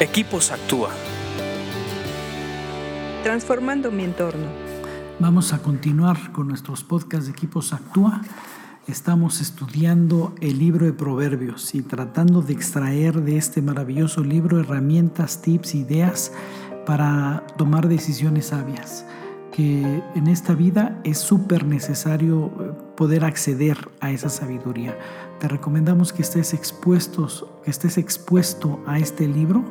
Equipos Actúa. Transformando mi entorno. Vamos a continuar con nuestros podcasts de Equipos Actúa. Estamos estudiando el libro de Proverbios y tratando de extraer de este maravilloso libro herramientas, tips, ideas para tomar decisiones sabias que en esta vida es súper necesario poder acceder a esa sabiduría. Te recomendamos que estés expuestos, que estés expuesto a este libro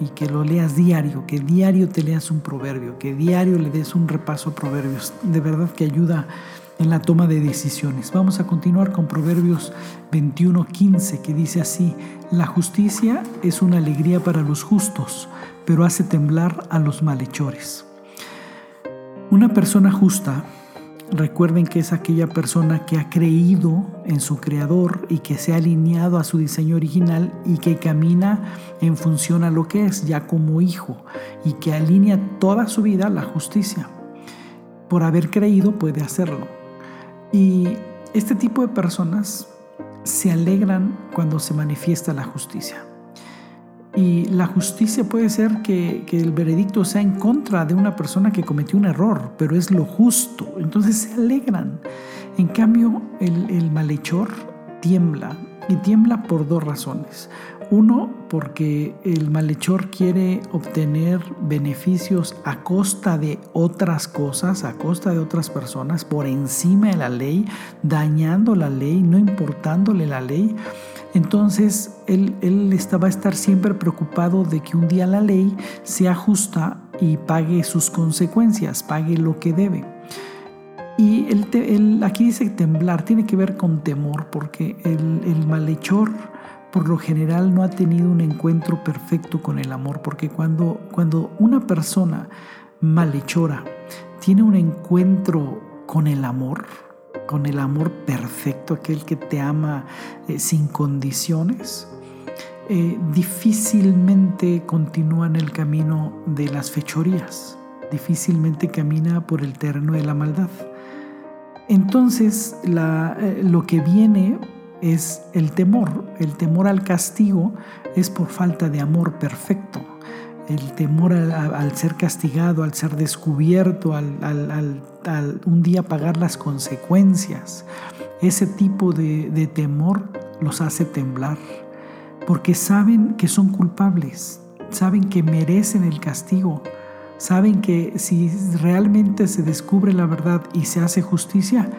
y que lo leas diario, que diario te leas un proverbio, que diario le des un repaso a proverbios. De verdad que ayuda en la toma de decisiones. Vamos a continuar con Proverbios 21:15 que dice así: La justicia es una alegría para los justos, pero hace temblar a los malhechores. Una persona justa, recuerden que es aquella persona que ha creído en su creador y que se ha alineado a su diseño original y que camina en función a lo que es ya como hijo y que alinea toda su vida a la justicia. Por haber creído puede hacerlo. Y este tipo de personas se alegran cuando se manifiesta la justicia. Y la justicia puede ser que, el veredicto sea en contra de una persona que cometió un error, pero es lo justo. Entonces se alegran. En cambio, el, el malhechor tiembla y tiembla por dos razones. Uno, porque el malhechor quiere obtener beneficios a costa de otras cosas, a costa de otras personas, por encima de la ley, dañando la ley, no importándole la ley. Entonces él, él va a estar siempre preocupado de que un día la ley sea justa y pague sus consecuencias, pague lo que debe. Y el, aquí dice temblar, tiene que ver con temor, porque el, el malhechor por lo general no ha tenido un encuentro perfecto con el amor, porque cuando, cuando una persona malhechora tiene un encuentro con el amor, con el amor perfecto, aquel que te ama eh, sin condiciones, eh, difícilmente continúa en el camino de las fechorías, difícilmente camina por el terreno de la maldad. Entonces eh, lo que viene es el temor, el temor al castigo es por falta de amor perfecto el temor al, ser castigado, al ser descubierto, al, un día pagar las consecuencias. Ese tipo de, temor los hace temblar, porque saben que son culpables, saben que merecen el castigo, saben que si realmente se descubre la verdad y se hace justicia,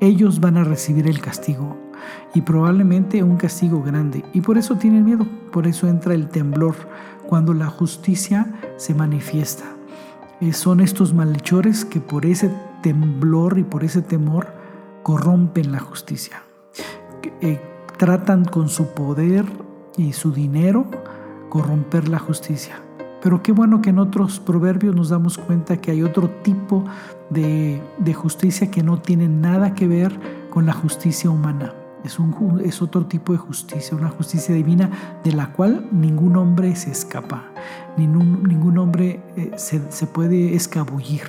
ellos van a recibir el castigo y probablemente un castigo grande. Y por eso tienen miedo, por eso entra el temblor cuando la justicia se manifiesta. Eh, son estos malhechores que por ese temblor y por ese temor corrompen la justicia. Eh, tratan con su poder y su dinero corromper la justicia. Pero qué bueno que en otros proverbios nos damos cuenta que hay otro tipo de, de justicia que no tiene nada que ver con la justicia humana. Es, otro tipo de justicia, una justicia divina de la cual ningún hombre se escapa, ningún, ningún hombre eh, se, puede escabullir.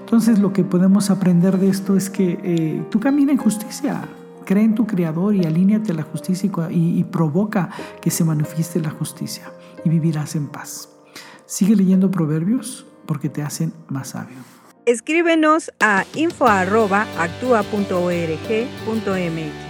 Entonces lo que podemos aprender de esto es que eh, tú camina en justicia, cree en tu Creador y alíñate a la justicia y, y, provoca que se manifieste la justicia y vivirás en paz. Sigue leyendo proverbios porque te hacen más sabio. Escríbenos a info.actua.org.mx.